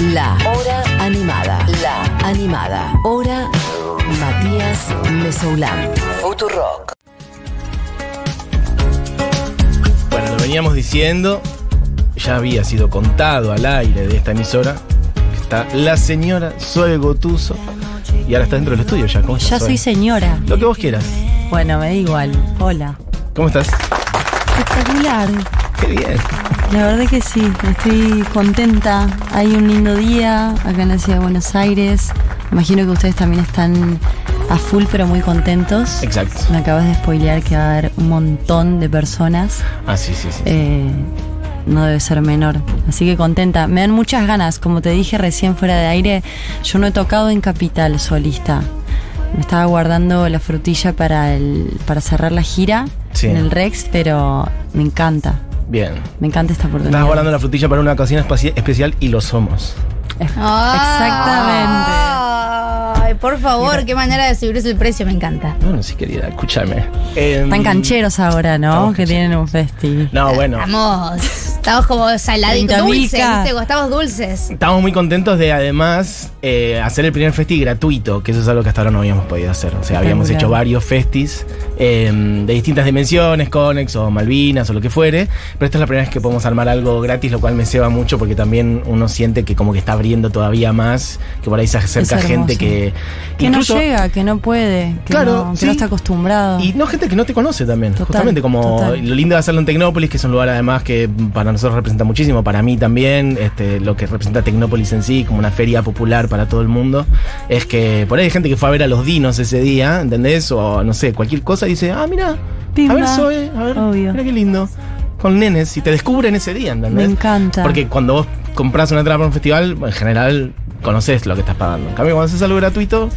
La Hora Animada. La Animada. Hora Matías Mesoulán. Futurock. Bueno, lo veníamos diciendo, ya había sido contado al aire de esta emisora, está la señora Zoe Gotuso, y ahora está dentro del estudio ya. ¿Cómo estás, Ya Zoe? soy señora. Lo que vos quieras. Bueno, me da igual. Hola. ¿Cómo estás? Espectacular. Qué bien. La verdad que sí, estoy contenta. Hay un lindo día acá en la ciudad de Buenos Aires. Imagino que ustedes también están a full pero muy contentos. Exacto. Me acabas de spoilear que va a haber un montón de personas. Ah, sí, sí, sí. Eh, no debe ser menor. Así que contenta. Me dan muchas ganas. Como te dije recién fuera de aire, yo no he tocado en Capital solista. Me estaba guardando la frutilla para, el, para cerrar la gira Sí. en el Rex, pero me encanta. Bien. Me encanta esta oportunidad. Estás guardando la frutilla para una ocasión especial y lo somos. Exactamente. Ay, por favor, qué manera de subirse el precio, me encanta. Bueno, sí, querida, escúchame. Em, Están cancheros ahora, ¿no? Que tienen un festi. No, bueno. Estamos, estamos como saladitos, 30 dulces. Estamos dulces. Estamos muy contentos de además eh, hacer el primer festi gratuito, que eso es algo que hasta ahora no habíamos podido hacer. O sea, habíamos hecho varios festis eh, de distintas dimensiones, Conex o Malvinas o lo que fuere, pero esta es la primera vez que podemos armar algo gratis, lo cual me ceba mucho porque también uno siente que como que está abriendo todavía más, que por ahí se acerca gente que... Que incluso- no llega, que no puede, que, Claro, no, que sí. no está acostumbrado. Y no gente que no te conoce también. Total, justamente como total. lo lindo de hacerlo en Tecnópolis, que es un lugar además que para nosotros representa muchísimo, para mí también, este, lo que representa Tecnópolis en sí, como una feria popular para todo el mundo, es que por ahí hay gente que fue a ver a los dinos ese día, ¿entendés? O no sé, cualquier cosa y dice, ah, mira, a ver, Zoe, a ver, Obvio. mira qué lindo. Con nenes, y te descubren ese día, ¿entendés? Me encanta. Porque cuando vos compras una entrada para un festival, en general conoces lo que estás pagando. En cambio, cuando haces algo gratuito,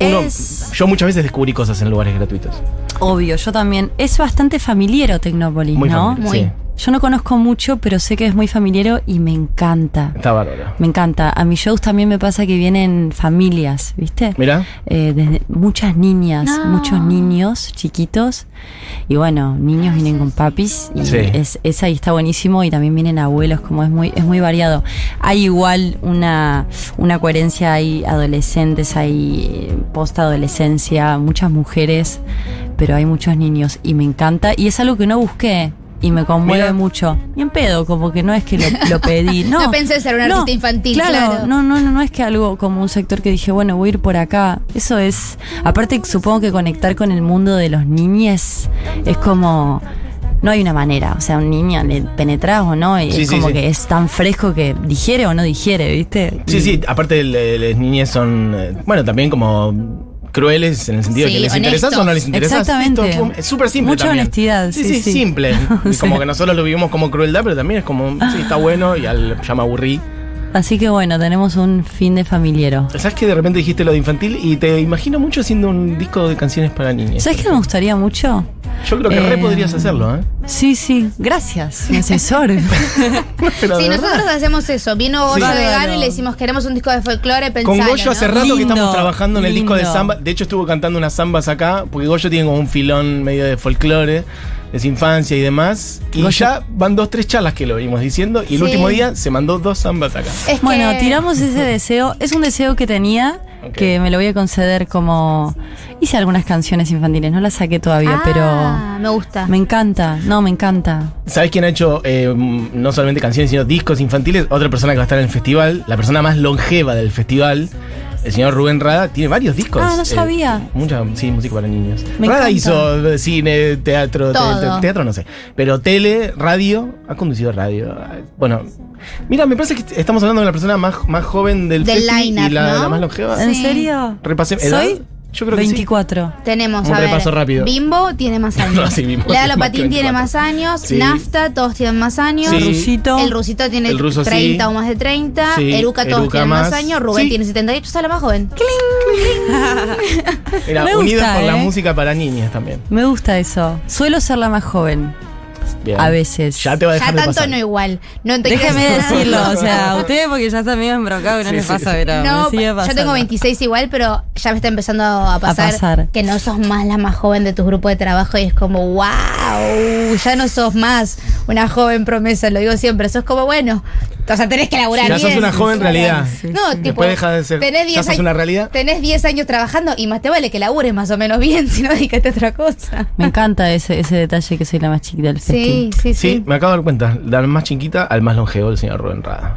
uno, Es- yo muchas veces descubrí cosas en lugares gratuitos. Obvio, yo también. Es bastante familiero Tecnópolis, Muy ¿no? familiar, Muy. sí. Yo no conozco mucho, pero sé que es muy familiero y me encanta. Está bárbaro. Me encanta. A mis shows también me pasa que vienen familias, ¿viste? Mira, Eh, desde muchas niñas, No. muchos niños chiquitos. Y bueno, niños vienen con papis y Sí. es, es ahí está buenísimo. Y también vienen abuelos, como es muy, es muy variado. Hay igual una, una coherencia, hay adolescentes, hay post-adolescencia, muchas mujeres, pero hay muchos niños y me encanta. Y es algo que no busqué. Y me conmueve Mira. mucho. Y en pedo, como que no es que lo, lo pedí. No, No pensé ser un artista infantil, claro. No, no, no, no es que algo como un sector que dije, bueno, voy a ir por acá. Eso es. Aparte, supongo que conectar con el mundo de los niñes es como. No hay una manera. O sea, un niño le penetras o no. Y Sí, es sí, como sí. que es tan fresco que digiere o no digiere, ¿viste? sí, Y- sí, aparte las niñas son, eh, bueno, también como crueles en el sentido de Sí, que les honestos. interesas o no les interesas. Exactamente. Es súper simple Mucha también. honestidad, Sí, sí, simple. Y como que nosotros lo vivimos como crueldad, pero también es como, sí, está bueno y al, ya me aburrí. Así que bueno, tenemos un fin de familiero. ¿Sabes que de repente dijiste lo de infantil y te imagino mucho haciendo un disco de canciones para niñas? ¿Sabes qué me gustaría mucho? Yo creo que re Eh, podrías hacerlo, ¿eh? Sí, sí. Gracias, mi asesor. Pero de Sí, verdad. nosotros hacemos eso. Vino Goyo Bárbaro. vegano y le decimos queremos un disco de folclore, Con pensalo, Goyo hace ¿no? rato que estamos trabajando en el disco de samba. De hecho, estuvo cantando unas zambas acá, porque Goyo tiene como un filón medio de folclore, de su infancia y demás. Y ya van dos, tres charlas que lo venimos diciendo. Y el Sí. último día se mandó dos zambas acá. Es que- Bueno, tiramos ese deseo. Es un deseo que tenía, que me lo voy a conceder como... Hice algunas canciones infantiles, no las saqué todavía, Ah, pero me gusta. me encanta. No, me encanta. ¿Sabes quién ha hecho eh, no solamente canciones, sino discos infantiles? Otra persona que va a estar en el festival, la persona más longeva del festival. El señor Rubén Rada tiene varios discos. Ah, no eh, sabía. mucha, sí, música para niños. Me Rada encanta. hizo cine, teatro, te- Todo. te- teatro no sé. Pero tele, radio, ha conducido radio. Bueno, mira, me parece que estamos hablando de la persona más, más joven del, Del festi y la, ¿no? la más longeva. ¿En serio? Repasé- ¿edad? ¿Soy? Yo creo que sí. 24. Tenemos, Un a ver, repaso rápido. Bimbo tiene más años. No, sí, Bimbo Lea tiene más Lopatín que tiene 24. más años. Sí. Nafta, todos tienen más años. Sí. Rusito. El rusito tiene El ruso 30 sí. o más de 30. Sí, Eruca todos Eruca tienen más, más. años. Rubén Sí. tiene 78, está la más joven. Era Me unidos gusta, por la ¿eh? música para niñas también. Me gusta eso. Suelo ser la más joven. Bien. A veces. Ya te va a Ya dejar de tanto pasar. no igual. No te Déjeme decirlo, o sea, ustedes porque ya están medio embrocados y no Sí, les sí. pasa, pero No, me sigue yo tengo 26 igual, pero ya me está empezando a pasar, pasar. que no sos más la más joven de tu grupo de trabajo y es como, wow, ya no sos más una joven promesa, lo digo siempre, sos como, bueno, O sea, tenés que laburar Ya sos bien. una joven realidad. Sí, No, sí. tipo, Después deja de ser- tenés ya 10 sos años, una realidad. Tenés 10 años trabajando y más te vale que labures más o menos bien, si no dedícate a otra cosa. Me encanta ese, ese detalle que soy la más chiquita del Sí, festín. sí, sí. Sí, me acabo de dar cuenta. La más chiquita al más longevo, el señor Rubén Rada.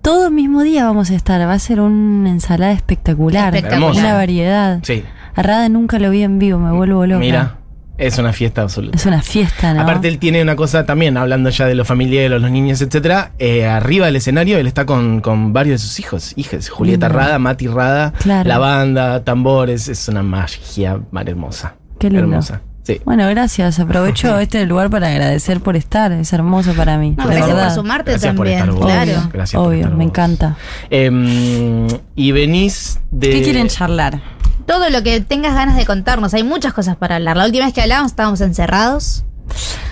Todo el mismo día vamos a estar. Va a ser una ensalada espectacular. Espectacular. Una variedad. Sí. A Rada nunca lo vi en vivo, me vuelvo loca. Mira, es una fiesta absoluta. Es una fiesta, ¿no? Aparte, él tiene una cosa también, hablando ya de los familiares, los niños, etcétera. eh, arriba del escenario, él está con, con varios de sus hijos, hijas. Julieta Lindo. Rada, Mati Rada, Claro. la banda, tambores. Es una magia mar hermosa. Qué lindo. Hermosa. Sí. Bueno, gracias. Aprovecho este lugar para agradecer por estar. Es hermoso para mí. No, gracias verdad. por sumarte Gracias por también, estar vos. claro. Obvio, Gracias por obvio, estar me vos. encanta. Em, y venís de. ¿Qué quieren charlar? Todo lo que tengas ganas de contarnos. Hay muchas cosas para hablar. La última vez que hablábamos estábamos encerrados.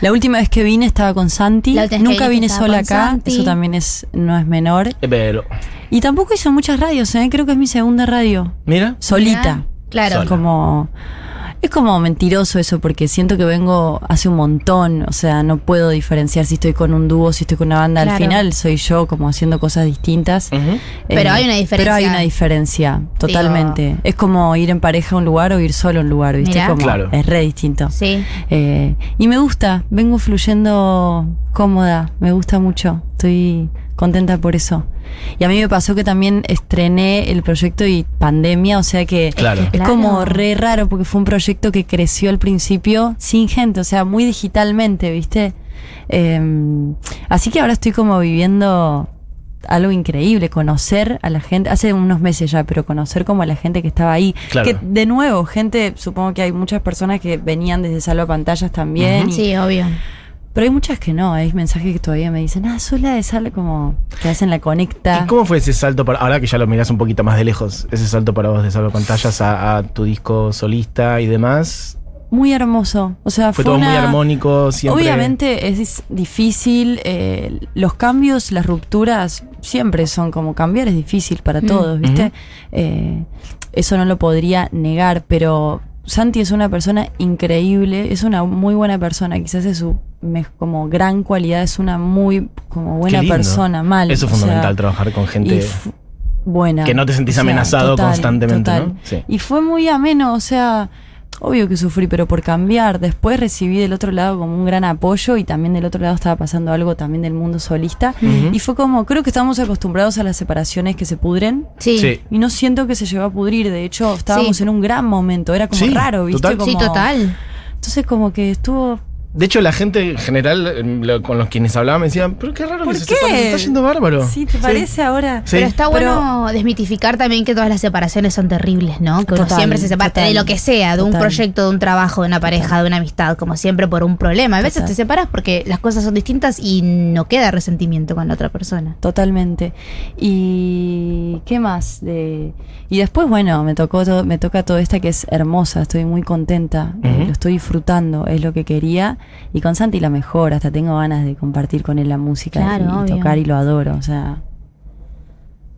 La última vez que vine estaba con Santi. Nunca vine sola acá. Santi. Eso también es no es menor. Pero, Y tampoco hizo muchas radios, ¿eh? Creo que es mi segunda radio. mira. Solita. Claro. Sola. Como. Es como mentiroso eso, porque siento que vengo hace un montón. O sea, no puedo diferenciar si estoy con un dúo, si estoy con una banda. Al final soy yo como haciendo cosas distintas. Ujú. Pero hay una diferencia. Pero hay una diferencia, totalmente. Es como ir en pareja a un lugar o ir solo a un lugar, ¿viste? Como Claro. Es re distinto. Sí. Eh, y me gusta, vengo fluyendo cómoda, me gusta mucho, estoy contenta por eso. Y a mí me pasó que también estrené el proyecto y pandemia, o sea que Claro. es Claro. como re raro porque fue un proyecto que creció al principio sin gente, o sea, muy digitalmente, ¿viste? Eh, así que ahora estoy como viviendo algo increíble, conocer a la gente, hace unos meses ya, pero conocer como a la gente que estaba ahí. Claro. Que de nuevo, gente, supongo que hay muchas personas que venían desde Salva Pantallas también. y- Sí, obvio. Pero hay muchas que no, hay mensajes que todavía me dicen, ah, soy la de Salva, como que hacen la conecta. ¿Y cómo fue ese salto para, ahora que ya lo mirás un poquito más de lejos, ese salto para vos de salvo pantallas a, a tu disco solista y demás? Muy hermoso. O sea, Fue fue, todo muy armónico, siempre. Obviamente es difícil, eh, los cambios, las rupturas, siempre son como cambiar es difícil para Mm. todos, ¿viste? Eh, eso no lo podría negar, pero Santi es una persona increíble, es una muy buena persona, quizás es su como gran cualidad, es una muy como buena persona, mal. Eso es sea, fundamental, trabajar con gente buena. que no te sentís O sea, amenazado total, constantemente, total. ¿no? Sí. Y fue muy ameno, o sea, obvio que sufrí, pero por cambiar. Después recibí del otro lado como un gran apoyo y también del otro lado estaba pasando algo también del mundo solista. Y fue como, creo que estamos acostumbrados a las separaciones que se pudren. Sí. Sí. Y no siento que se llegó a pudrir, de hecho estábamos Sí. en un gran momento, era como Sí, raro, ¿viste? total. Como- Sí, total. Entonces como que estuvo... De hecho, la gente en general, lo- con los quienes hablaba, me decían, pero qué raro ¿Por que se qué? se está yendo bárbaro. Sí, ¿te parece ahora? Sí. Pero está Pero- bueno desmitificar también que todas las separaciones son terribles, ¿no? Que uno siempre se separa total. de lo que sea, de un proyecto, de un trabajo, de una pareja, de una amistad, como siempre por un problema. A veces Total. te separas porque las cosas son distintas y no queda resentimiento con la otra persona. Totalmente. Y qué más de y después bueno, me tocó todo, me toca todo esta que es hermosa, estoy muy contenta, eh, lo estoy disfrutando, es lo que quería y con Santi la mejor, hasta tengo ganas de compartir con él la música Claro, y tocar y lo adoro, o sea,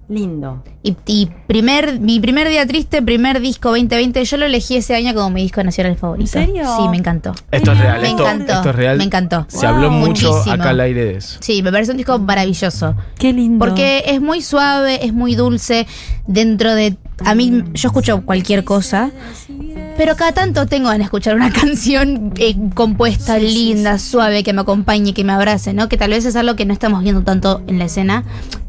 lindo. Y, y primer, mi primer día triste, primer disco 2020, yo lo elegí ese año como mi disco nacional favorito. ¿En serio? Sí, me encantó. Esto es real, Me esto, encantó. esto es real. Me encantó. Se habló mucho Muchísimo. acá al aire de eso. Sí, me parece un disco maravilloso. Qué lindo. Porque es muy suave, es muy dulce. Dentro de. A mí, yo escucho cualquier cosa. Pero cada tanto tengo ganas de escuchar una canción eh, compuesta, linda, suave, que me acompañe, que me abrace, ¿no? Que tal vez es algo que no estamos viendo tanto en la escena.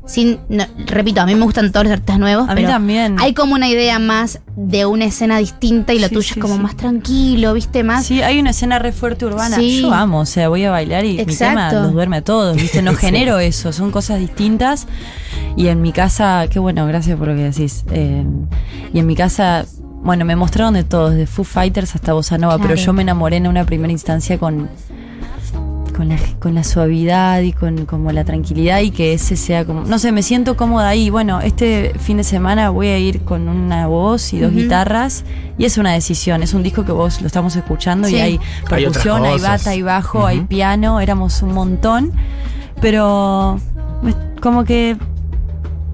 Sin, no, repito, a mí me gustan todos los artistas nuevos, A mí también. hay como una idea más de una escena distinta y la Sí, tuya sí, es como sí. más tranquilo, ¿viste? Más. Sí, hay una escena re fuerte urbana. Sí. Yo amo, o sea, voy a bailar y mi tema Exacto. los duerme a todos, ¿viste? No genero eso, son cosas distintas. Y en mi casa, qué bueno, gracias por lo que decís. Eh, y en mi casa, bueno, me mostraron de todo, desde Foo Fighters hasta Bossa Nova, Claro. pero yo me enamoré en una primera instancia con. Con la, con la suavidad y con como la tranquilidad y que ese sea como, no sé, me siento cómoda ahí. Bueno, este fin de semana voy a ir con una voz y dos guitarras y es una decisión, es un disco que vos lo estamos escuchando Sí. y hay percusión, hay, bata, hay bajo, hay piano, éramos un montón, pero como que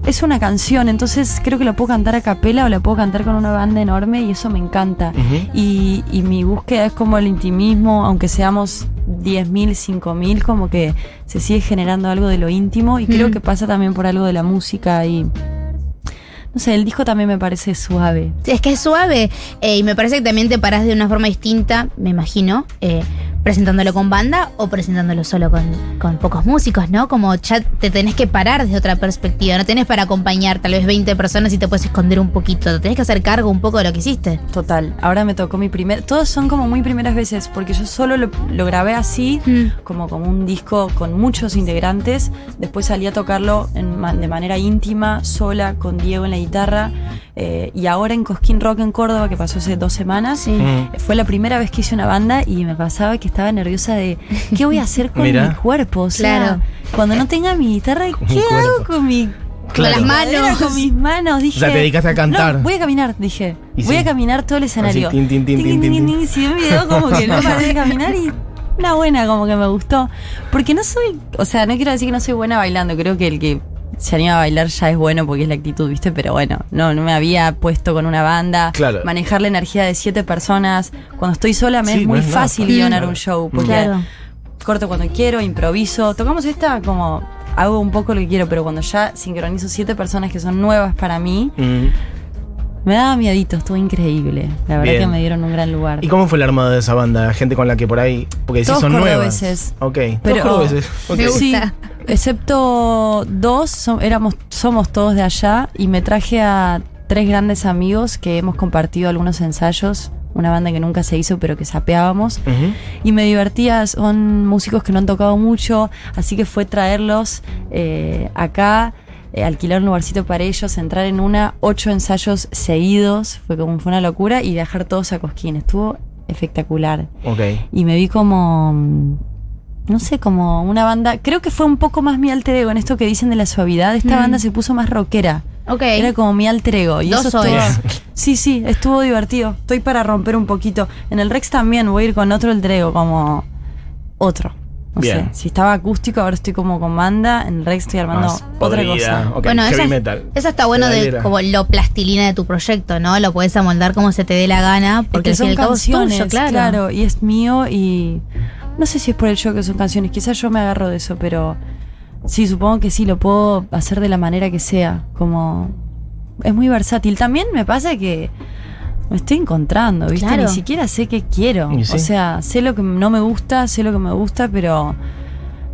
es una canción, entonces creo que la puedo cantar a capela o la puedo cantar con una banda enorme y eso me encanta. Y, y mi búsqueda es como el intimismo, aunque seamos 10.000, 5.000, como que se sigue generando algo de lo íntimo y creo Mm. que pasa también por algo de la música y no sé, el disco también me parece suave. Sí, Es que es suave eh, y me parece que también te parás de una forma distinta, me imagino, eh, presentándolo con banda o presentándolo solo con, con pocos músicos, ¿no? Como ya te tenés que parar desde otra perspectiva, no tenés para acompañar tal vez 20 personas y te puedes esconder un poquito, te tenés que hacer cargo un poco de lo que hiciste. Total, ahora me tocó mi primer... Todos son como muy primeras veces, porque yo solo lo, lo grabé así, Mm. como, como un disco con muchos integrantes. Después salí a tocarlo en de manera íntima, sola, con Diego en la guitarra. Eh, y ahora en Cosquín Rock en Córdoba, que pasó hace dos semanas, Sí. Mm. fue la primera vez que hice una banda y me pasaba que estaba nerviosa de qué voy a hacer con Mira. mi cuerpo. O sea, Claro. cuando no tenga mi guitarra, Con ¿qué mi hago con mi Claro. Con las manos. con mis manos, dije. O sea, te dedicaste a cantar. No, voy a caminar, dije. Voy sí. a caminar todo el escenario. tin, tin, tin, Tin, tin, tin, tin. tin. Si un video como que no paré de caminar y una buena, como que me gustó. Porque no soy, o sea, no quiero decir que no soy buena bailando, creo que el que se anima a bailar ya es bueno porque es la actitud, ¿viste? Pero bueno, no, no me había puesto con una banda. Claro. Manejar la energía de siete personas. Cuando estoy sola me Sí, es muy no es fácil guionar Claro. un show. Porque Claro. corto cuando quiero, improviso. Tocamos esta como hago un poco lo que quiero, pero cuando ya sincronizo siete personas que son nuevas para mí, Mm. me daba miedito, estuvo increíble. La verdad Bien. que me dieron un gran lugar. ¿Y cómo fue el armado de esa banda? Gente con la que por ahí. Porque decís Todos son nuevas. Ok. Pero- Todos cordobeses. Ok. Me gusta. Sí, excepto dos, éramos, somos todos de allá y me traje a tres grandes amigos que hemos compartido algunos ensayos, una banda que nunca se hizo pero que sapeábamos. Y me divertía, son músicos que no han tocado mucho, así que fue traerlos eh, acá, eh, alquilar un lugarcito para ellos, entrar en una, ocho ensayos seguidos, fue como fue una locura, y viajar todos a Cosquín, estuvo espectacular. Y me vi como, no sé, como una banda, creo que fue un poco más mi alter ego en esto que dicen de la suavidad, esta Mm. banda se puso más rockera. Ok. Era como mi alter ego. Y Dos eso estuvo- Sí, sí, estuvo divertido. Estoy para romper un poquito. En el Rex también voy a ir con otro alter ego, como otro. No Bien. sé, si estaba acústico, ahora estoy como con banda. En el Rex estoy armando Más otra podrida. cosa. Ok, bueno, heavy eso, metal. eso está bueno de como lo plastilina de tu proyecto, ¿no? Lo puedes amoldar como se te dé la gana, porque fin y son al cabo es tuyo, canciones, claro. claro. y es mío y no sé si es por el show que son canciones, quizás yo me agarro de eso, pero sí, supongo que sí, lo puedo hacer de la manera que sea, como es muy versátil. También me pasa que me estoy encontrando, ¿viste? Claro. Ni siquiera sé qué quiero. Sí. O sea, sé lo que no me gusta, sé lo que me gusta, pero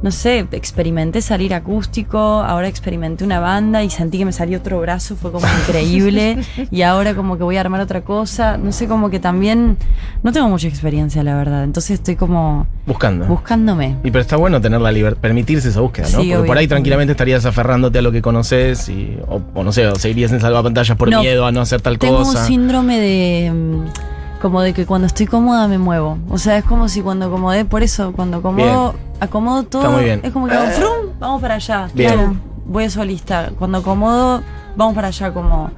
no sé, experimenté salir acústico, ahora experimenté una banda y sentí que me salió otro brazo, fue como increíble. y ahora como que voy a armar otra cosa. No sé, como que también no tengo mucha experiencia, la verdad. Entonces estoy como Buscando. buscándome. Y pero está bueno tener la libertad, permitirse esa búsqueda, ¿no? Sí, Porque obvio, por ahí obvio. tranquilamente estarías aferrándote a lo que conoces y, o, o no sé, o seguirías en salvapantallas por No. miedo a no hacer tal Tengo cosa. un síndrome de mm, como de que cuando estoy cómoda me muevo. O sea, es como si cuando acomodé, por eso, cuando acomodo, acomodo todo, Está muy bien. es como que hago frum, vamos para allá. Bien. Voy a solista. Cuando acomodo, vamos para allá como.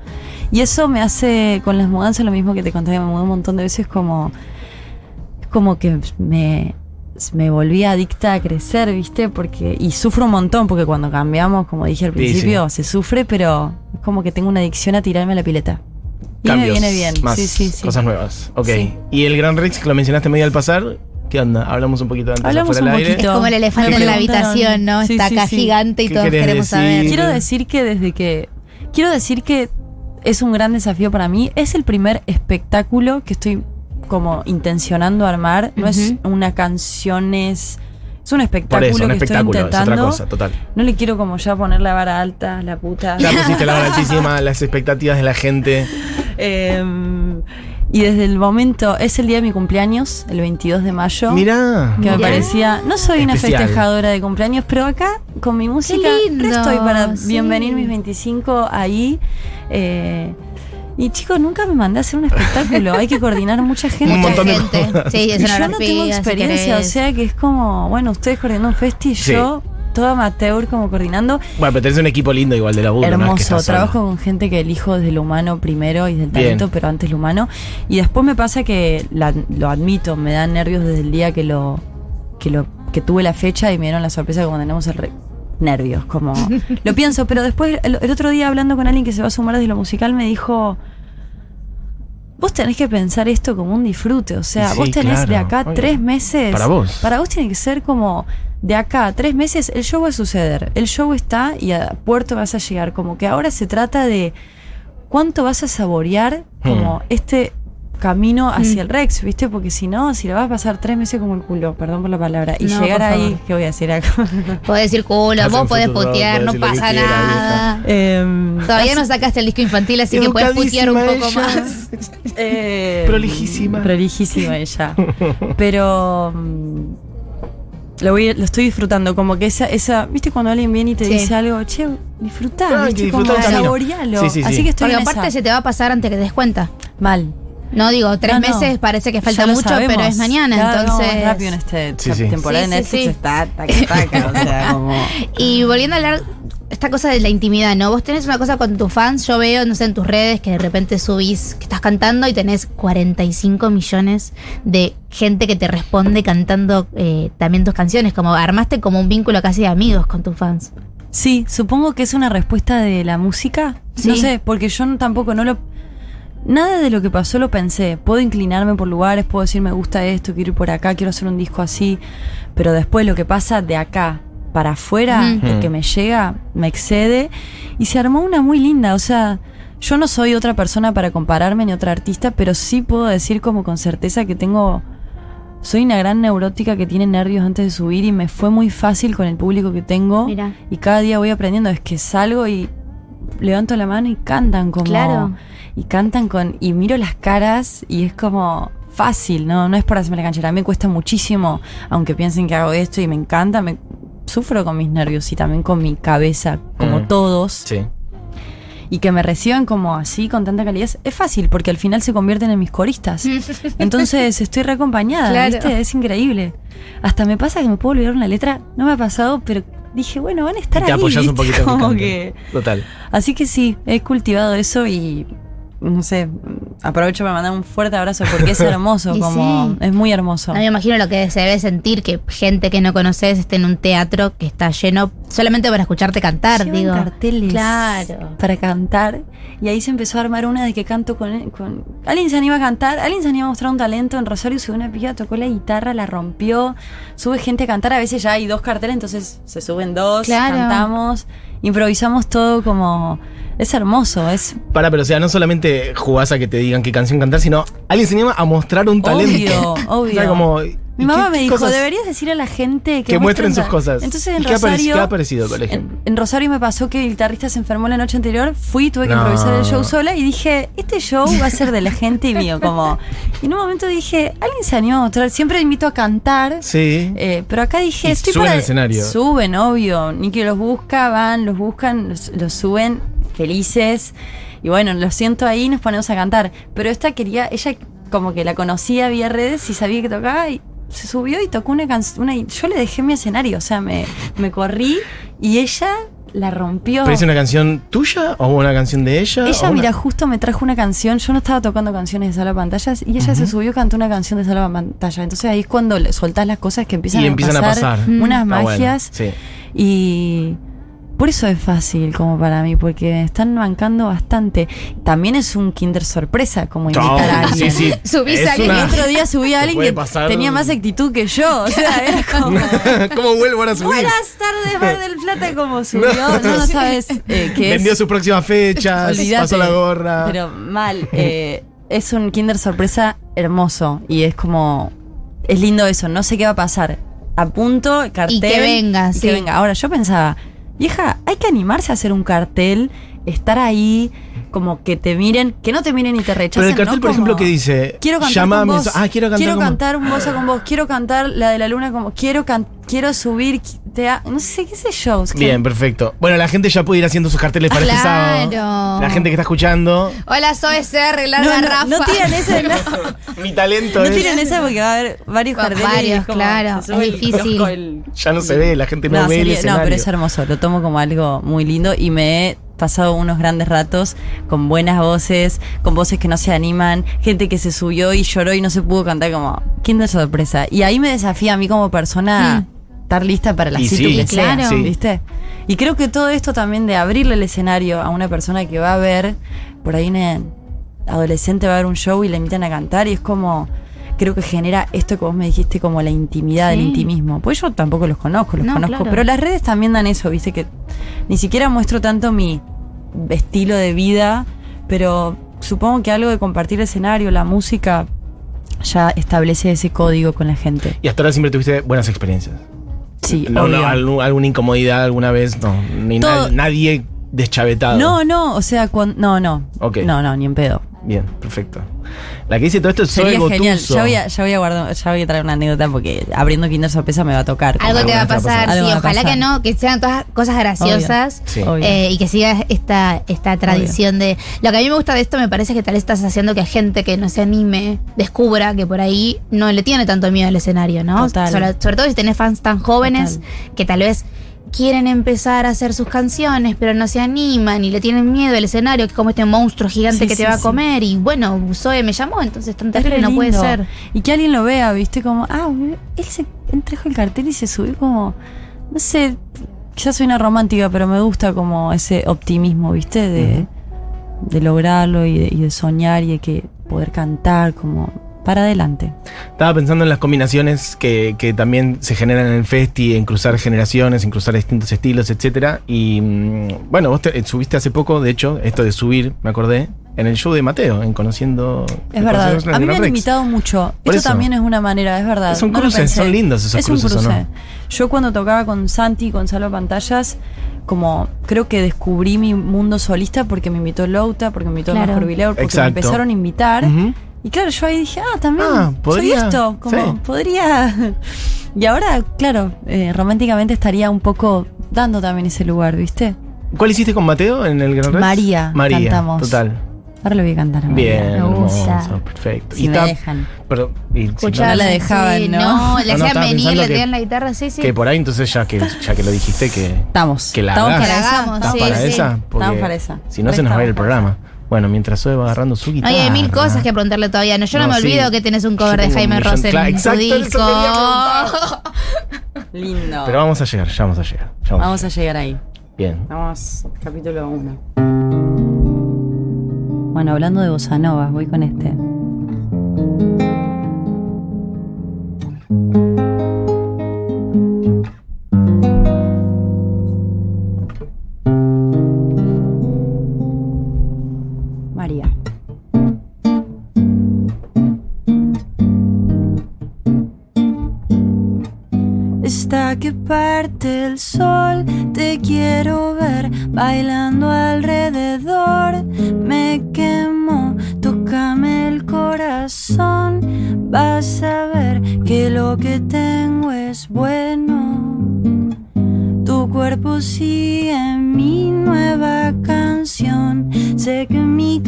Y eso me hace con las mudanzas lo mismo que te conté, me mudé un montón de veces como. Es como que me. Me volví adicta a crecer, ¿viste? Porque. Y sufro un montón, porque cuando cambiamos, como dije al Sí, sí. principio, se sufre, pero es como que tengo una adicción a tirarme a la pileta. Me Cambios, viene bien. Más sí, sí, sí. cosas nuevas. Ok. Sí. Y el Gran Rex que lo mencionaste medio al pasar, ¿qué onda? Hablamos un poquito antes Hablamos un aire. poquito. Es como el elefante Me en la habitación, ¿no? Sí, Está sí, acá sí. gigante y ¿Qué todos queremos decir? saber. Quiero decir que desde que. Quiero decir que es un gran desafío para mí. Es el primer espectáculo que estoy como intencionando armar. No es una canción, es. Es un Por espectáculo eso, un que espectáculo, estoy es otra intentando. cosa, total. No le quiero como ya poner la vara alta, la puta. Ya pusiste la vara altísima, las expectativas de la gente. Em, y desde el momento, es el día de mi cumpleaños, el 22 de mayo. Mirá. que me Bien. parecía, no soy una Especial. festejadora de cumpleaños, pero acá con mi música lindo, estoy para sí. bienvenir mis 25 ahí. eh, y chicos, nunca me mandé a hacer un espectáculo, hay que coordinar mucha gente. Un Mucha montón de gente. Sí, Y yo no tengo si experiencia, o sea que es como, bueno, ustedes coordinando un festi y Sí. yo, todo amateur como coordinando. Bueno, pero tenés un equipo lindo igual de laburo, ¿no? Es que Hermoso, estás solo. trabajo con gente que elijo desde lo humano primero y desde el Bien. talento, pero antes lo humano. Y después me pasa que, la- lo admito, me dan nervios desde el día que lo, que lo que tuve la fecha y me dieron la sorpresa como tenemos el re- nervios, como lo pienso, pero después el, el otro día hablando con alguien que se va a sumar desde lo musical me dijo vos tenés que pensar esto como un disfrute. O sea, sí, vos tenés de acá obvio. tres meses. Para vos. Para vos tiene que ser como de acá a tres meses el show va a suceder. El show está y a puerto vas a llegar. Como que ahora se trata de cuánto vas a saborear como Hmm. este camino hacia Mm. el Rex, ¿viste? Porque si no, si le vas a pasar tres meses como el culo, perdón por la palabra, y No, llegar ahí. ¿qué voy a decir acá? Podés decir culo, Hacen vos podés putear, no podés lo pasa nada. Em, Todavía no sacaste el disco infantil, así que puedes putear un poco más. Eh, Prolijísima. Prolijísima ella. Pero mm, lo, voy, lo estoy disfrutando. Como que esa, esa. ¿Viste cuando alguien viene y te Sí. dice algo? Che, disfrutá, Claro, ¿viste? Como saborealo. Sí, sí, Así sí. que estoy Porque en aparte esa. se te va a pasar antes que te des cuenta. Mal. No digo, tres No, no. meses parece que falta mucho, sabemos. pero es mañana, más entonces. rápido en este Sí, sí. temporada Sí, de sí, Netflix sí. está taca, taca, o sea, como. Y volviendo a hablar, esta cosa de la intimidad, ¿no? Vos tenés una cosa con tus fans, yo veo, no sé, en tus redes que de repente subís que estás cantando y tenés 45 millones de gente que te responde cantando eh, también tus canciones, como armaste como un vínculo casi de amigos con tus fans. Sí, supongo que es una respuesta de la música. No sé, porque yo no- tampoco no lo. Nada de lo que pasó lo pensé. Puedo inclinarme por lugares, puedo decir me gusta esto, quiero ir por acá, quiero hacer un disco así. Pero después lo que pasa de acá para afuera, Ujú. lo que me llega, me excede. Y se armó una muy linda. O sea, yo no soy otra persona para compararme ni otra artista, pero sí puedo decir como con certeza que tengo. Soy una gran neurótica que tiene nervios antes de subir y me fue muy fácil con el público que tengo. Mira. Y cada día voy aprendiendo. Es que salgo y levanto la mano y cantan como. Claro. Y cantan con. Y miro las caras y es como fácil, ¿no? No es por hacerme la canchera. A mí me cuesta muchísimo, aunque piensen que hago esto y me encanta, me sufro con mis nervios y también con mi cabeza, como Mm. todos. Sí. Y que me reciban como así, con tanta calidad, es fácil, porque al final se convierten en mis coristas. Entonces estoy reacompañada, Claro. ¿viste? Es increíble. Hasta me pasa que me puedo olvidar una letra, no me ha pasado, pero dije, bueno, van a estar Y te ahí. apoyas un poquito Como que. Total. Así que sí, he cultivado eso y no sé, aprovecho para mandar un fuerte abrazo porque es hermoso, como sí. es muy hermoso. No me imagino lo que se debe sentir que gente que no conoces esté en un teatro que está lleno solamente para escucharte cantar, Llevan digo. carteles Claro. para cantar y ahí se empezó a armar una de que canto con, con alguien se anima a cantar alguien se anima a mostrar un talento en Rosario sube una piba tocó la guitarra la rompió sube gente a cantar a veces ya hay dos carteles entonces se suben dos Claro. cantamos improvisamos todo como es hermoso es Para, pero o sea, no solamente jugás a que te digan qué canción cantar, sino alguien se anima a mostrar un talento. Obvio, obvio. O sea, como, ¿y mi mamá me dijo, deberías decir a la gente que, que muestren sus ta-". cosas. Entonces en ¿Y qué ha pareci- Rosario. qué ha parecido, por ejemplo? En, en Rosario me pasó que el guitarrista se enfermó la noche anterior, fui, tuve que No. improvisar el show sola y dije, este show va a ser de la gente y mío, como. Y en un momento dije, alguien se animó a mostrar, siempre invito a cantar. Sí. eh, pero acá dije, Y estoy suben para- al escenario. Suben, obvio. Nicky los busca, van, los buscan, los, los suben felices. Y bueno, los siento ahí nos ponemos a cantar. Pero esta quería, ella como que la conocía vía redes y sabía que tocaba y se subió y tocó una canción. Una, yo le dejé mi escenario, o sea, me, me corrí y ella la rompió. ¿Pero es una canción tuya o una canción de ella? Ella, una- mira, justo me trajo una canción. Yo no estaba tocando canciones de sala de pantallas y ella se subió y cantó una canción de sala pantalla. Entonces ahí es cuando le soltás las cosas que empiezan, Y empiezan a pasar. Unas Está bueno, magias. sí. Y por eso es fácil como para mí, porque me están bancando bastante. También es un kinder sorpresa como invitar a alguien. sí, sí. Subís Es a alguien El otro día subí a alguien que pasar- tenía más actitud que yo. O sea, era como. ¿Cómo vuelvo a subir? Buenas tardes, Mar del Plata, como subió. No, no sabes eh, qué es. Vendió sus próximas fechas, pasó la gorra. Pero mal. eh, es un Kinder sorpresa hermoso. Y es como. Es lindo eso. No sé qué va a pasar. A punto, cartel. Y que venga, y sí. que venga. Ahora, yo pensaba, vieja, hay que animarse a hacer un cartel, estar ahí, como que te miren, que no te miren y te rechacen. Pero el cartel, ¿no? por ejemplo, que dice, Quiero cantar llamame, con vos. ah, quiero cantar vos. cantar un bossa con vos. Quiero cantar la de la luna como. Quiero can- quiero subir. Te ha- no sé qué sé yo. es que- Bien, perfecto. Bueno, la gente ya puede ir haciendo sus carteles para este sábado. Claro. La gente que está escuchando, Hola, soy CR, la No, no, Rafa. no tiran ese. No. mi talento No es- tiren esa porque va a haber varios Con carteles. varios, como- claro, es el difícil. el- ya no se ve, la gente no, No, ve el sería- no, escenario. pero es hermoso. Lo tomo como algo muy lindo y me he pasado unos grandes ratos con buenas voces, con voces que no se animan, gente que se subió y lloró y no se pudo cantar como Kinder sorpresa. Y ahí me desafía a mí como persona estar lista para la Y situ sí, que claro. ¿viste? Y creo que todo esto también de abrirle el escenario a una persona que va a ver por ahí una adolescente va a ver un show y le invitan a cantar y es como creo que genera esto que vos me dijiste como la intimidad, Sí. el intimismo. Pues yo tampoco los conozco, los No, conozco, claro. pero las redes también dan eso, viste que ni siquiera muestro tanto mi estilo de vida, pero supongo que algo de compartir escenario, la música ya establece ese código con la gente. Y hasta ahora siempre tuviste buenas experiencias. Sí, No, no, algún- alguna incomodidad alguna vez, no. Ni Todo- nadie deschavetado. No, no, o sea, cuan- no, no. Ok. No, no, ni en pedo. Bien, perfecto. La que dice todo esto es Zoe Sería genial. Gotuso. Ya voy, a, ya voy a guardar, ya voy a traer una anécdota porque abriendo Kinder Sorpresa me va a tocar. Algo te va a pasar, pasar. sí. Ojalá pasar. que no, que sean todas cosas graciosas. Sí. Eh, y que siga esta, esta tradición de. Lo que a mí me gusta de esto me parece que tal vez estás haciendo que gente que no se anime descubra que por ahí no le tiene tanto miedo al escenario, ¿no? Total. Sobre, sobre todo si tenés fans tan jóvenes Total. que tal vez quieren empezar a hacer sus canciones, pero no se animan y le tienen miedo al escenario, que como este monstruo gigante Sí, que te sí, va a sí. comer. Y bueno, Zoe me llamó, entonces tan Es terrible re no puede ser. Y que alguien lo vea, viste, como, ah, él se él trajo el cartel y se subió como, no sé, ya soy una romántica, pero me gusta como ese optimismo, viste, de, de lograrlo y de, y de soñar y de que poder cantar como para adelante. Estaba pensando en las combinaciones que, que también se generan en el festi, en cruzar generaciones, en cruzar distintos estilos, etcétera. Y mm, bueno, vos te- subiste hace poco, de hecho, esto de subir, me acordé, en el show de Mateo, en Conociendo. Es verdad. A mí me han invitado mucho. Por Esto eso. también es una manera, es verdad. Es un No lo cruce, pensé. son lindos esos es cruces, ¿o un no? cruce. Yo cuando tocaba con Santi, con Salva Pantallas, como creo que descubrí mi mundo solista porque me invitó Louta, porque me invitó Claro. Mejor Vileo, porque Exacto. me empezaron a invitar. Y claro, yo ahí dije, ah, también Ah, podría, soy esto, como sí. podría. Y ahora, claro, eh, románticamente estaría un poco dando también ese lugar, ¿viste? ¿Cuál hiciste con Mateo en el Gran Rex? María, María, cantamos. total. Ahora lo voy a cantar. a María. Bien, Me perfecto. Si me dejan. Pero, y si no- Escuchar, no la dejaban, sí, ¿no? No, No, le no, hacían venir, le tenían la guitarra, sí, sí. que por ahí entonces ya que, ya que lo dijiste que, Estamos. que la Estamos hagas. para esa. hagamos, ¿Estás sí, para sí. esa? Porque Estamos para esa. Si no se nos va a ir el programa. Bueno, mientras Zoe va agarrando su guitarra. Oye, hay mil cosas que preguntarle todavía. No, yo no, No, me sí. olvido que tenés un cover Yo de Jaime millón- Ross en Claro, tu exacto, disco. Lindo. Pero vamos a llegar, ya vamos a llegar. ya vamos Vamos a llegar ahí. Bien. Vamos, capítulo 1. Bueno, hablando de bossa nova, voy con este. Parte el sol, te quiero ver bailando alrededor. Me quemo, tócame el corazón. Vas a ver que lo que tengo es bueno. Tu cuerpo sigue mi nueva canción. Sé que mi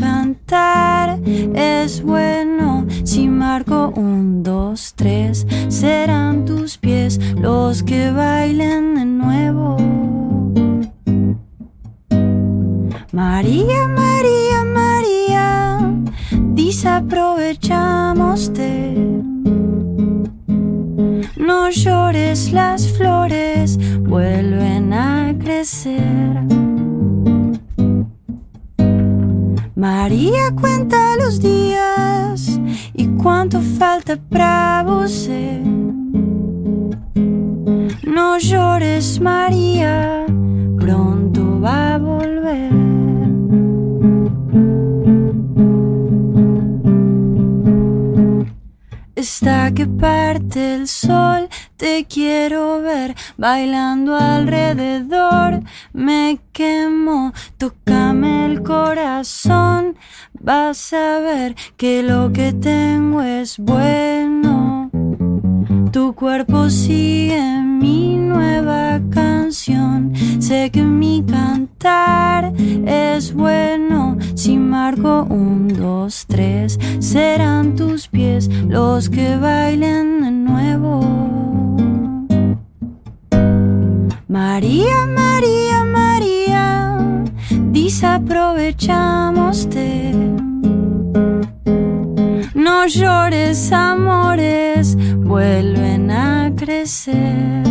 es bueno. Si marco un, dos, tres, serán tus pies los que bailen de nuevo. María, María, María, desaprovechamoste. No llores, las flores vuelven a crecer. María cuenta los días y cuánto falta para vos. No llores, María, pronto va a volver. Está que parte el sol, te quiero ver bailando alrededor. Me quemo, tócame el corazón. Vas a ver que lo que tengo es bueno. Tu cuerpo sigue mi nueva canción. Sé que mi cantar es bueno. Si marco un, dos, tres, serán tus pies los que bailen de nuevo. María, María, María, desaprovechamoste. No llores, amores, vuelven a crecer.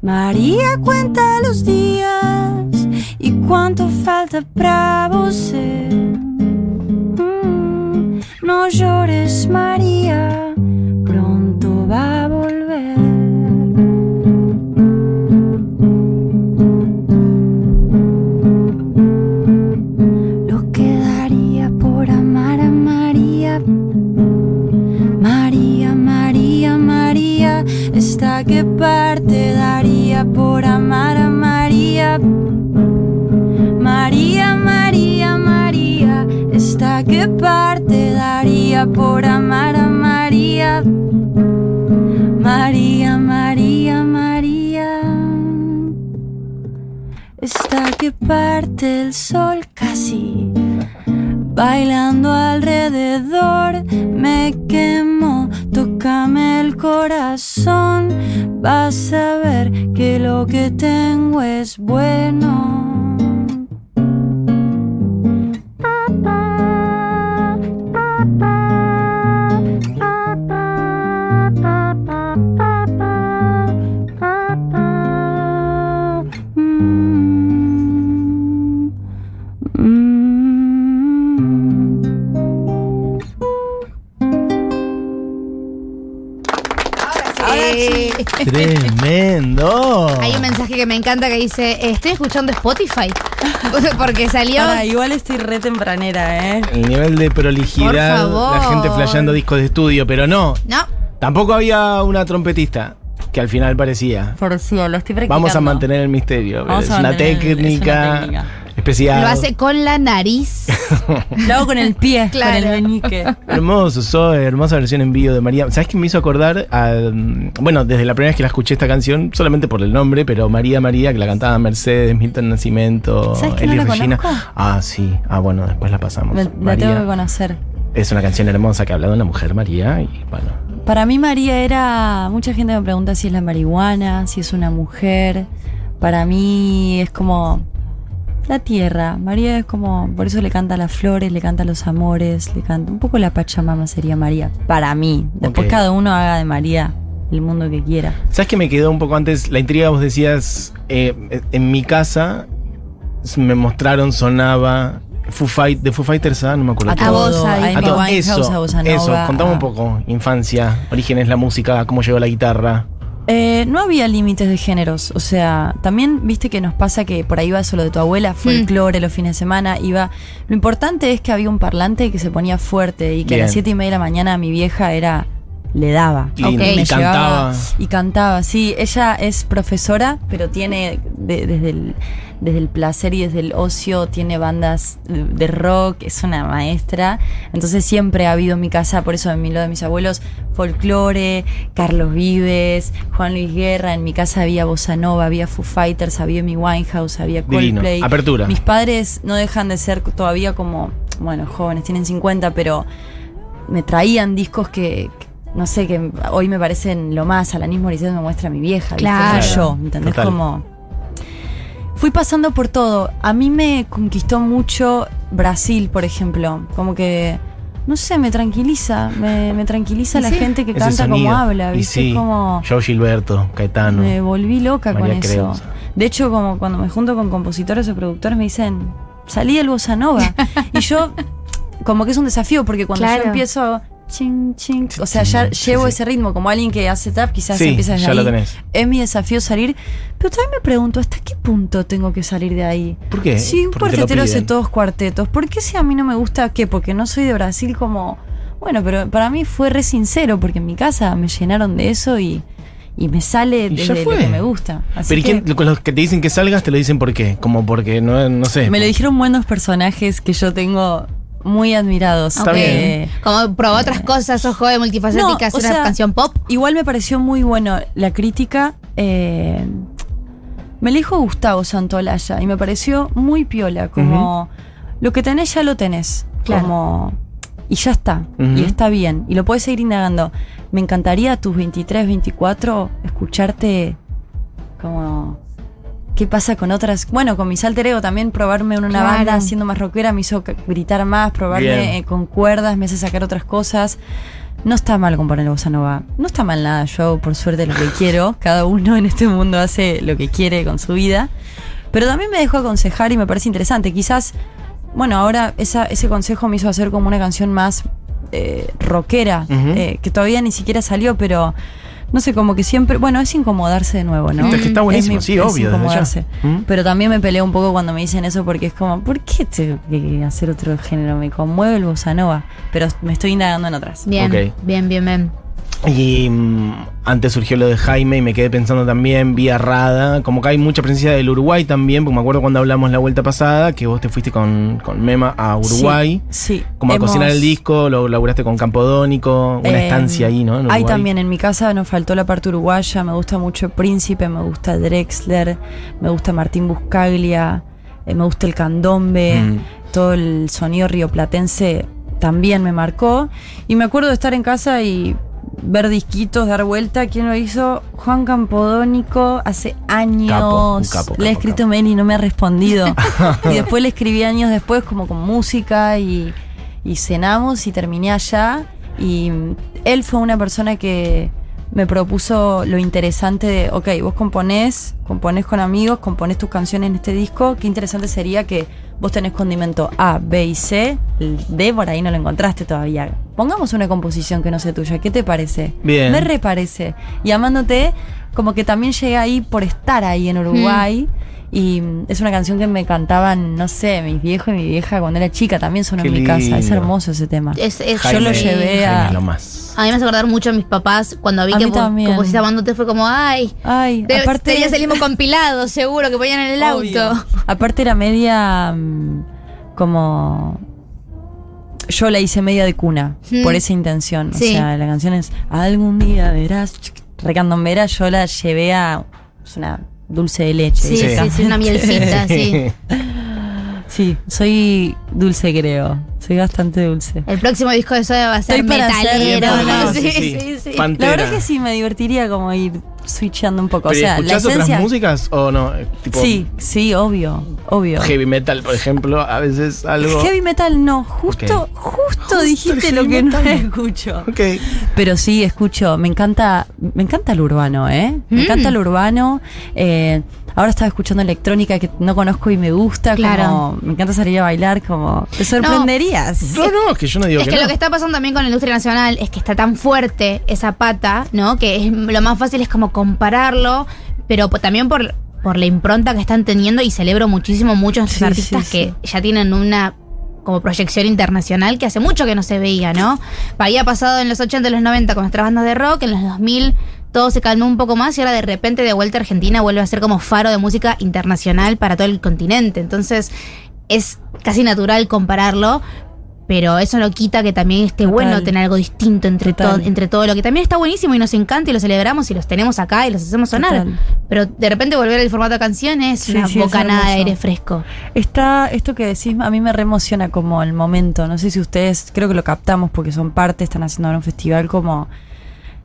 María cuenta los días y quanto falta pra você. Mm, no llores, María, pronto va esta que parte daría por amar a María. María, María, María, esta que parte daría por amar a María. María, María, María. Esta que parte el sol casi bailando alrededor. Me quemo, tócame el corazón. Vas a ver que lo que tengo es bueno. Encanta que dice, estoy escuchando Spotify. Porque salió... Igual estoy re tempranera, ¿eh? El nivel de Por prolijidad, favor. la gente flasheando discos de estudio, pero no. No, Tampoco había una trompetista que al final parecía. Por sí, lo estoy practicando. Vamos a mantener el misterio. Es, una es una técnica. especial. lo hace con la nariz. Lo hago con el pie, Claro. con el meñique. Hermoso, Zoe, hermosa versión en vivo de María. ¿Sabes qué me hizo acordar? al- bueno, desde la primera vez que la escuché esta canción, solamente por el nombre, pero María María, que la cantaba Mercedes, Milton Nacimiento, ¿Sabes que no Regina. conozco? Ah, sí. Ah, bueno, después la pasamos. Me- la María tengo que conocer. es una canción hermosa que habla de una mujer, María, y bueno. Para mí María era, mucha gente me pregunta si es la marihuana, si es una mujer. Para mí es como la tierra. María es como, por eso le canta las flores, le canta los amores, le canta un poco la Pachamama sería María. Para mí. Después cada uno haga de María el mundo que quiera. ¿Sabes que me quedó un poco antes? La intriga, vos decías, eh, en mi casa me mostraron, sonaba Foo Fight, de Foo Fighters, ah, no me acuerdo. A todo, a todo. Eso, eso, contame un poco, infancia, orígenes, la música, cómo llegó la guitarra. Eh, no había límites de géneros, o sea, también viste que nos pasa que por ahí va solo de tu abuela, folclore los fines de semana, iba... Lo importante es que había un parlante que se ponía fuerte y que a las siete y media de la mañana mi vieja era... le daba. Lindo, y Me cantaba. llevaba y cantaba, sí. Ella es profesora, pero tiene de- desde, el, desde el placer y desde el ocio, tiene bandas de, de rock, es una maestra. Entonces siempre ha habido en mi casa, por eso en mi, lo de mis abuelos, folclore, Carlos Vives, Juan Luis Guerra. En mi casa había Bossa Nova, había Foo Fighters, había Mi Winehouse, había Divino. Coldplay. Apertura. Mis padres no dejan de ser todavía como, bueno, jóvenes, tienen 50, pero me traían discos que, no sé, que hoy me parecen lo más. Alanis Morissette me muestra a mi vieja, ¿viste? Claro. Yo, ¿entendés? Total. Como. Fui pasando por todo. A mí me conquistó mucho Brasil, por ejemplo. Como que. No sé, me tranquiliza. Me, me tranquiliza ¿Y la sí? gente que Ese canta como habla, Y ¿viste? sí, Como. Joe Gilberto, Caetano. Me volví loca María con eso. De hecho, como cuando me junto con compositores o productores me dicen, salí del bossa nova. y yo, como que es un desafío, porque cuando Claro. yo empiezo ching, ching, o sea, ya llevo ese ritmo, como alguien que hace tap, quizás Sí, empieza desde ya ahí. lo tenés. Es mi desafío salir, pero también me pregunto, ¿hasta qué punto tengo que salir de ahí? ¿Por qué? Sí, un Porque te lo cuartetero hace piden. todos cuartetos. ¿Por qué si a mí no me gusta qué? Porque no soy de Brasil como... Bueno, pero para mí fue re sincero, porque en mi casa me llenaron de eso y, y me sale Y ya desde lo fue. que me gusta. Así Pero ¿y que quién- con los que te dicen que salgas te lo dicen por qué? Como porque no, no sé. me lo dijeron buenos personajes que yo tengo muy admirados. Eh, Como probó otras cosas, sos joven, multifacética, No, hacer una sea, canción pop. Igual me pareció muy bueno la crítica. eh, me lo dijo Gustavo Santolaya y me pareció muy piola, como lo que tenés ya lo tenés. Claro. Como. Y ya está. Y está bien. Y lo puedes seguir indagando. Me encantaría a tus 23, 24 escucharte como. ¿Qué pasa con otras? Bueno, con mis alter ego también probarme en una Claro. banda siendo más rockera me hizo gritar más, probarme eh, con cuerdas, me hace sacar otras cosas. No está mal componer bossa nova. No está mal nada. Yo, por suerte, lo que quiero. Cada uno en este mundo hace lo que quiere con su vida. Pero también me dejó aconsejar y me parece interesante. Quizás, bueno, ahora esa, ese consejo me hizo hacer como una canción más eh, rockera, eh, que todavía ni siquiera salió, pero no sé, como que siempre, bueno, es incomodarse de nuevo, ¿no? Es que está buenísimo, mi- sí, obvio, incomodarse. ¿Mm? Pero también me peleo un poco cuando me dicen eso porque es como, ¿por qué tengo que hacer otro género? Me conmueve el bossa nova, pero me estoy indagando en otras. Bien, bien, bien, bien. Y mm, antes surgió lo de Jaime y me quedé pensando también, vía Rada, como que hay mucha presencia del Uruguay también, porque me acuerdo cuando hablamos la vuelta pasada que vos te fuiste con, con Mema a Uruguay, Sí, sí. como a cocinar el disco, lo laburaste con Campodónico, una Eh, estancia ahí, ¿no? Hay también en mi casa nos faltó la parte uruguaya, me gusta mucho Príncipe, me gusta Drexler, me gusta Martín Buscaglia, eh, me gusta el candombe, Mm. todo el sonido rioplatense también me marcó. Y me acuerdo de estar en casa y ver disquitos, dar vuelta. ¿Quién lo hizo? Juan Campodónico hace años. Capo, un capo, le he escrito mail y no me ha respondido. y después le escribí años después como con música y, y cenamos y terminé allá. Y él fue una persona que me propuso lo interesante de, ok, vos componés, componés con amigos, componés tus canciones en este disco, qué interesante sería que vos tenés condimento A, B y C, el D por ahí no lo encontraste todavía. Pongamos una composición que no sea tuya, ¿qué te parece? Bien. Me reparece. Y amándote, como que también llegué ahí por estar ahí en Uruguay. Y mm, es una canción que me cantaban, no sé, mis viejos y mi vieja cuando era chica, también sonó Qué en mi casa. Es hermoso ese tema. Es, es- Yo lo llevé a- Jaime es lo más. A mí me hace acordar mucho a mis papás cuando vi A que compusiste amándote fue como, ay, Ay, de- aparte. tenías el mismo compilado, seguro, que ponían en el Obvio. auto. Aparte era media mm, como yo la hice media de cuna Mm. por esa intención. Sí. O sea, la canción es algún día verás recandombera, yo la llevé a es una dulce de leche. Sí, sí, sí, una mielcita, sí. Sí, soy dulce creo. Soy bastante dulce. El próximo disco de Soda va a ser Estoy para hacer metalero. metal, Sí, sí, sí, La verdad Pantera. que sí me divertiría como ir switchando un poco. ¿Pero o sea, la escuchás esencia. otras músicas o no? Eh, Tipo Sí, sí, obvio, obvio. heavy metal, por ejemplo, a veces algo. Heavy metal no, justo, justo, dijiste lo que no escucho. Ok. Pero sí, escucho, me encanta, me encanta el urbano, ¿eh? Me Mm. encanta el urbano. eh, ahora estaba escuchando electrónica que no conozco y me gusta, Claro. como me encanta salir a bailar, como te sorprenderías. No, no, es que yo no digo Es que, que no. lo que está pasando también con la industria nacional es que está tan fuerte esa pata, ¿no? Que es, lo más fácil es como compararlo, pero también por, por la impronta que están teniendo y celebro muchísimo muchos Sí, artistas sí, que ya tienen una como proyección internacional que hace mucho que no se veía, ¿no? Había pasado en los 80 y los 90 con nuestras bandas de rock, en los 2000 todo se calmó un poco más y ahora de repente de vuelta a Argentina vuelve a ser como faro de música internacional para todo el continente. Entonces es casi natural compararlo, pero eso no quita que también esté Total. bueno tener algo distinto entre, todo entre todo lo que también está buenísimo y nos encanta y lo celebramos y los tenemos acá y los hacemos sonar. Total. Pero de repente volver al formato de canción es Sí, una sí, bocanada de aire fresco. Está esto que decís, a mí me reemociona como el momento. No sé si ustedes, creo que lo captamos porque son parte, están haciendo ahora un festival como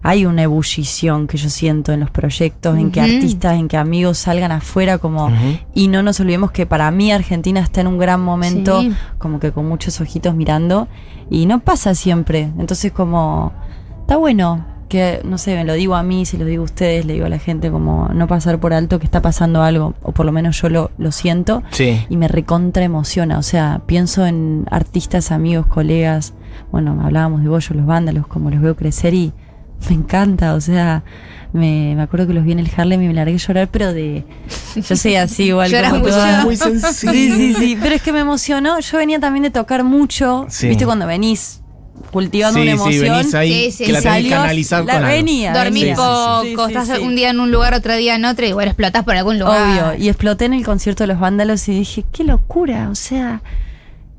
hay una ebullición que yo siento en los proyectos, en que artistas, en que amigos salgan afuera como y no nos olvidemos que para mí Argentina está en un gran momento, Sí. como que con muchos ojitos mirando y no pasa siempre. Entonces como está bueno que no sé, me lo digo a mí, se lo digo a ustedes, le digo a la gente como no pasar por alto que está pasando algo o por lo menos yo lo, lo siento Sí. y me recontra emociona. O sea, pienso en artistas, amigos, colegas. Bueno, hablábamos de Bollo, los vándalos, como los veo crecer y me encanta. O sea, me, me acuerdo que los vi en el Harlem y me largué a llorar, pero de. Yo soy así igual. Lloras como mucho. toda- Muy. Sí, sí, sí. Pero es que me emocionó. Yo venía también de tocar mucho. Sí. ¿Viste cuando venís cultivando Sí, una sí, emoción? venís ahí, Sí, sí, que la tenés que la con algo. venía, Dormís venía. poco, Sí, sí, estás sí. un día en un lugar, otro día en otro, y bueno, explotás por algún lugar. Obvio. Y exploté en el concierto de los vándalos y dije, qué locura. O sea,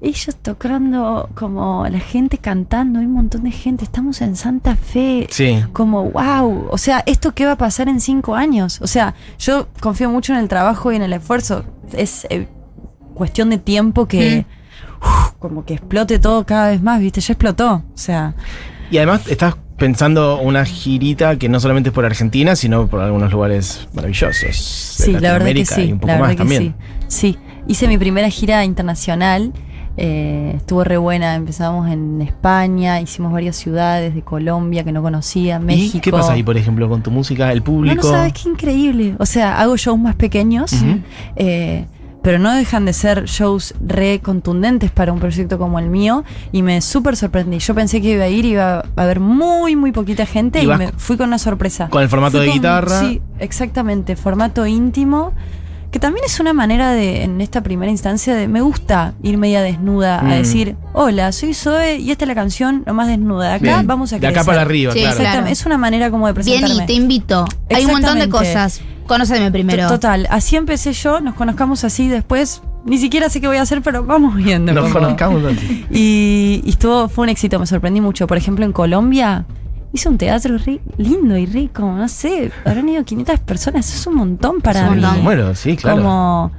ellos tocando, como la gente cantando, hay un montón de gente. Estamos en Santa Fe. Sí. Como, wow. O sea, ¿esto qué va a pasar en cinco años? O sea, yo confío mucho en el trabajo y en el esfuerzo. Es eh, cuestión de tiempo que. uf, como que explote todo cada vez más, ¿viste? Ya explotó. O sea, Y además estás pensando una girita que no solamente es por Argentina, sino por algunos lugares maravillosos. de Sí, la verdad que sí. Y un poco la más verdad que también. sí. Sí, hice mi primera gira internacional Eh, estuvo re buena, empezamos en España, hicimos varias ciudades de Colombia que no conocía, México. ¿Y qué pasa ahí, por ejemplo, con tu música, el público? no sabes qué increíble. O sea, hago shows más pequeños, eh, pero no dejan de ser shows re contundentes para un proyecto como el mío. Y me súper sorprendí. Yo pensé que iba a ir y iba a haber muy, muy poquita gente Y me fui con una sorpresa. con el formato Fui de guitarra. Sí, exactamente. Formato íntimo. Que también es una manera de, en esta primera instancia, de me gusta ir media desnuda Mm. a decir, hola, soy Zoe y esta es la canción lo más desnuda. De acá Bien. vamos a De acá crecer". para arriba, Sí, claro. Exactamente. Es una manera como de Bien, presentarme. y te invito. Hay un montón de cosas. Conóceme primero. Total, así empecé yo, nos conozcamos así después. Ni siquiera sé qué voy a hacer, pero vamos viendo. Nos conozcamos así. Y, y estuvo, fue un éxito, me sorprendí mucho. Por ejemplo, en Colombia hice un teatro re lindo y rico, no sé, habrán ido 500 personas, eso es un montón para Es un mí. montón. Bueno, sí, claro. Como,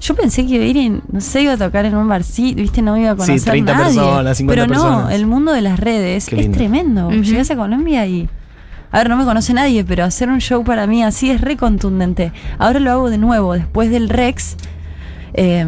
yo pensé que iba a ir en, no sé, iba a tocar en un barcito, viste, no me iba a conocer 30 nadie. personas, 50 pero no, personas. el mundo de las redes es tremendo. Ujú. Llegas a Colombia y a ver, no me conoce nadie, pero hacer un show para mí así es re contundente. Ahora lo hago de nuevo, después del Rex. eh,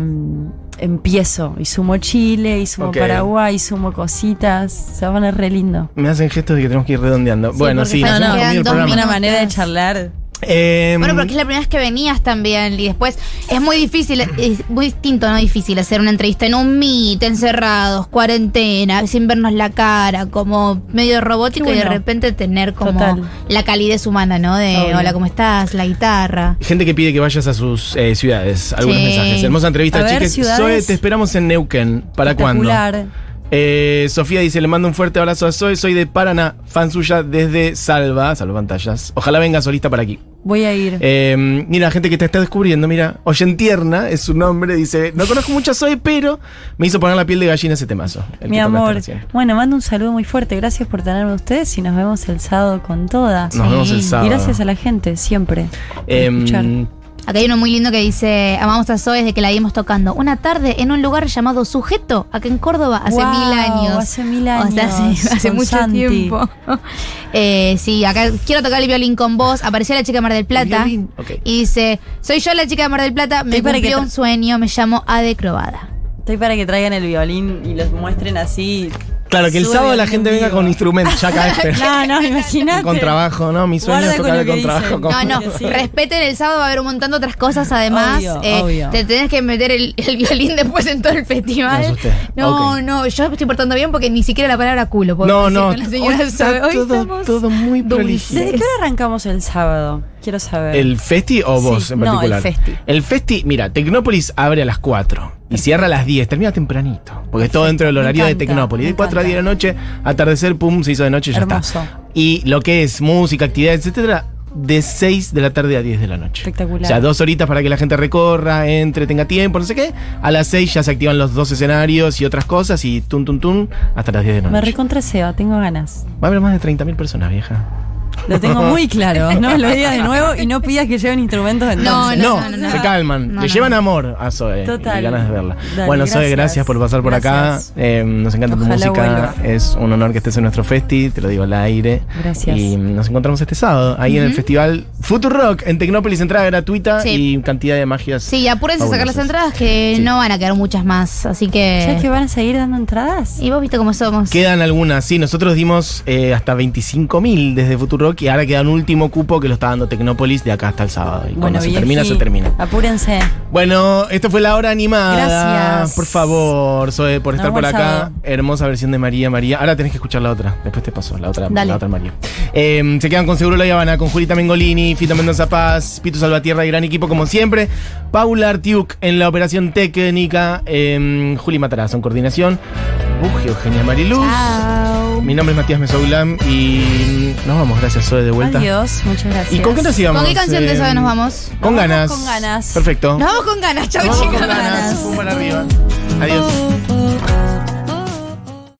empiezo y sumo Chile, y sumo. Paraguay, y sumo cositas. Se va a poner re lindo. Me hacen gestos de que tenemos que ir redondeando. bueno, sí, el dos programa. Una manera de charlar. Eh, Bueno, porque es la primera vez que venías también y después es muy difícil, es muy distinto, no difícil hacer una entrevista en un meet, encerrados, cuarentena, sin vernos la cara, como medio robótico y de repente tener como Total. la calidez humana, ¿no? De Obvio. hola, ¿cómo estás? La guitarra. Gente que pide que vayas a sus eh, ciudades. Algunos Sí. mensajes. Hermosa entrevista, ver, ciudades. Zoe, te esperamos en Neuquén. ¿Para cuándo? Eh, Sofía dice, le mando un fuerte abrazo a Zoe. Soy de Paraná, fan suya desde Salva. Salva pantallas. Ojalá venga solista para aquí. Voy a ir. Eh, mira, gente que te está descubriendo, mira, Oyentierna es su nombre, dice, no conozco mucho a Zoe, pero me hizo poner la piel de gallina ese temazo. Mi amor. Bueno, mando un saludo muy fuerte. Gracias por tenerme ustedes y nos vemos el sábado con toda. Nos vemos el sábado. Y gracias a la gente, siempre. por Em, escuchar. Acá hay uno muy lindo que dice, amamos a Zoe desde que la vimos tocando. Una tarde en un lugar llamado Sujeto, acá en Córdoba, hace Wow, mil años. hace mil O sea, hace, años, hace mucho Santi. tiempo. Eh, sí, acá quiero tocar el violín con vos. Apareció la chica de Mar del Plata. Y dice, soy yo la chica de Mar del Plata, me Estoy cumplió un sueño, me llamo Ade Crovada. Estoy para que traigan el violín y los muestren así. Claro, que el sábado la en gente venga con instrumentos, ya pero- No, no, imagínate. con trabajo, ¿no? Mi sueño Guarda es con tocar lo que contrabajo. dicen. con- No, no, respeten el sábado, va a haber un montón de otras cosas además. Obvio, Eh, obvio. Te tenés que meter el, el violín después en todo el festival. Me asusté. No, Ok. no, yo me estoy portando bien porque ni siquiera la palabra culo. puedo No, decir no, con la señora hoy está Zoe. Hoy todo, estamos todo muy dulces. prolijito. ¿Desde qué hora arrancamos el sábado? Quiero saber. ¿El festi o vos Sí, en no, el particular? festi. El festi, mira, Tecnópolis abre a las 4 y cierra a las 10, termina tempranito, porque es todo dentro del Me horario de encanta, Tecnópolis. me De 4 a 10 de la noche, atardecer, pum, se hizo de noche y ya Hermoso. está. Y lo que es música, actividades, etcétera, de 6 de la tarde a 10 de la noche. Espectacular. O sea, dos horitas para que la gente recorra, entre, tenga tiempo, no sé qué. A las 6 ya se activan los dos escenarios y otras cosas y tun, tun, tun, hasta las 10 de la Me noche. recontra Seba, tengo ganas. Va a haber más de 30.000 personas, vieja. Lo tengo muy claro. No me lo digas de nuevo y no pidas que lleven instrumentos No, entonces. No, no, no, se no. calman. No, Le llevan amor a Zoe. Total. Y ganas de verla. Dale, bueno, Zoe, gracias. gracias por pasar por Gracias. acá. Eh, nos encanta tu música. vuelva. Es un honor que estés en nuestro festi, te lo digo al aire. Gracias. Y nos encontramos este sábado, ahí en el festival Futurock en Tecnópolis, entrada gratuita Sí. y cantidad de magias. Sí, apúrense a sacar las entradas que Sí. no van a quedar muchas más. Así que. ¿Sabes que van a seguir dando entradas? Y vos viste cómo somos. Quedan algunas, sí, nosotros dimos eh, hasta 25.000 desde Futurock y ahora queda un último cupo que lo está dando Tecnópolis de acá hasta el sábado. Y cuando se termina, se termina. Apúrense. Bueno, esto fue la hora animada. Gracias. Por favor, Zoe, por estar por acá. Hermosa versión de María María. Ahora tenés que escuchar la otra. Después te paso la otra, Dale. la otra María. Eh, se quedan con Seguro La Habana, con Julita Mengolini, Fito Mendoza Paz, Pito Salvatierra y gran equipo como siempre. Paula Artiuk en la operación técnica. eh, Juli Matarazzo en coordinación. Bugi, Eugenia Mariluz. Chao. Mi nombre es Matías Mesoulán y nos vamos. Gracias, Zoe, de vuelta. Adiós, muchas gracias. ¿Y con qué nos íbamos? ¿Con qué canción de Zoe nos vamos? Con Nos vamos ganas. con ganas. Perfecto. Nos vamos con ganas. Chau, chicos. con ganas. Pum para arriba. Adiós.